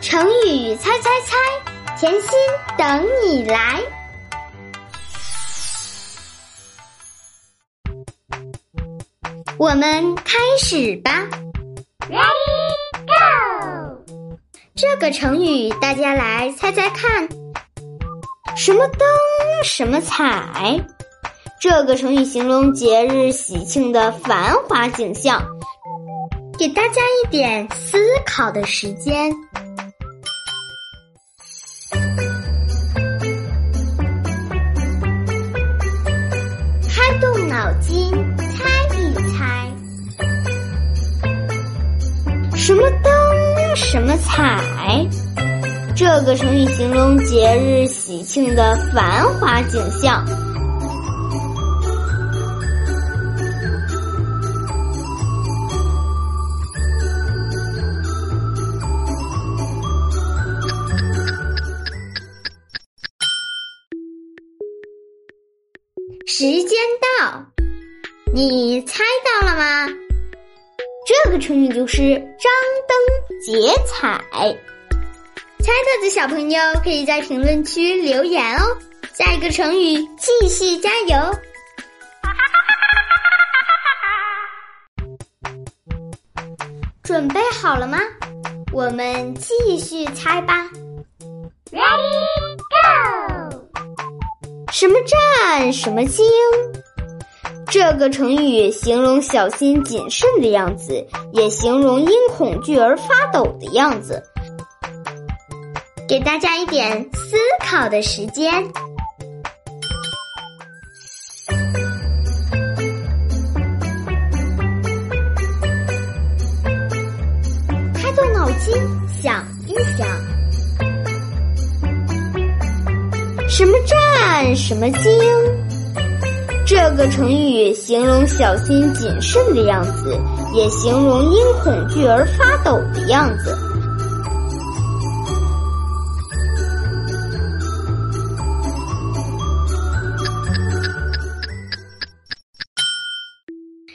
成语猜猜猜，甜心等你来。我们开始吧，Ready Go！这个成语大家来猜猜看，什么灯什么彩？这个成语形容节日喜庆的繁华景象，给大家一点思考的时间。脑筋，猜一猜，什么灯，什么彩？这个成语形容节日喜庆的繁华景象。时间到，你猜到了吗？这个成语就是张灯结彩。猜到的小朋友可以在评论区留言哦。下一个成语，继续加油！准备好了吗？我们继续猜吧。什么战，什么惊？这个成语形容小心谨慎的样子，也形容因恐惧而发抖的样子。给大家一点思考的时间。开动脑筋，想一想，什么战，什么惊？这个成语形容小心谨慎的样子，也形容因恐惧而发抖的样子。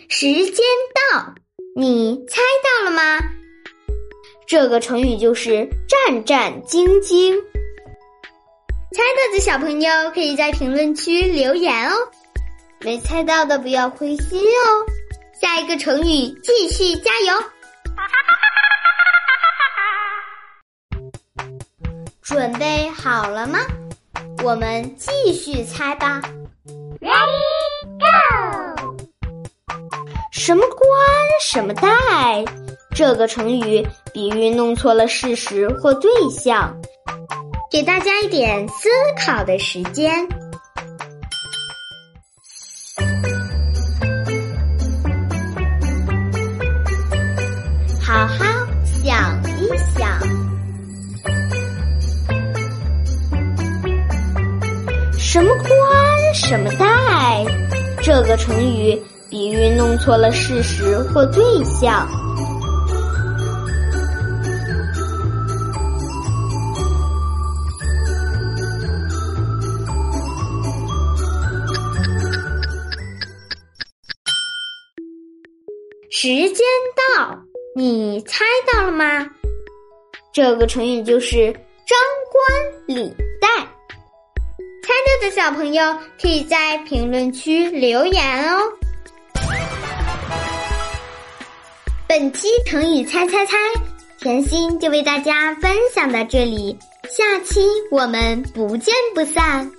时间到，你猜到了吗？这个成语就是战战兢兢。猜到的小朋友可以在评论区留言哦，没猜到的不要灰心哦。下一个成语继续加油！准备好了吗？我们继续猜吧。Ready go！什么冠，什么带？这个成语比喻弄错了事实或对象。给大家一点思考的时间，好好想一想。什么冠，什么带？这个成语比喻弄错了事实或对象。时间到，你猜到了吗？这个成语就是张冠李戴。猜到的小朋友可以在评论区留言哦。本期成语猜猜猜，甜心就为大家分享到这里，下期我们不见不散。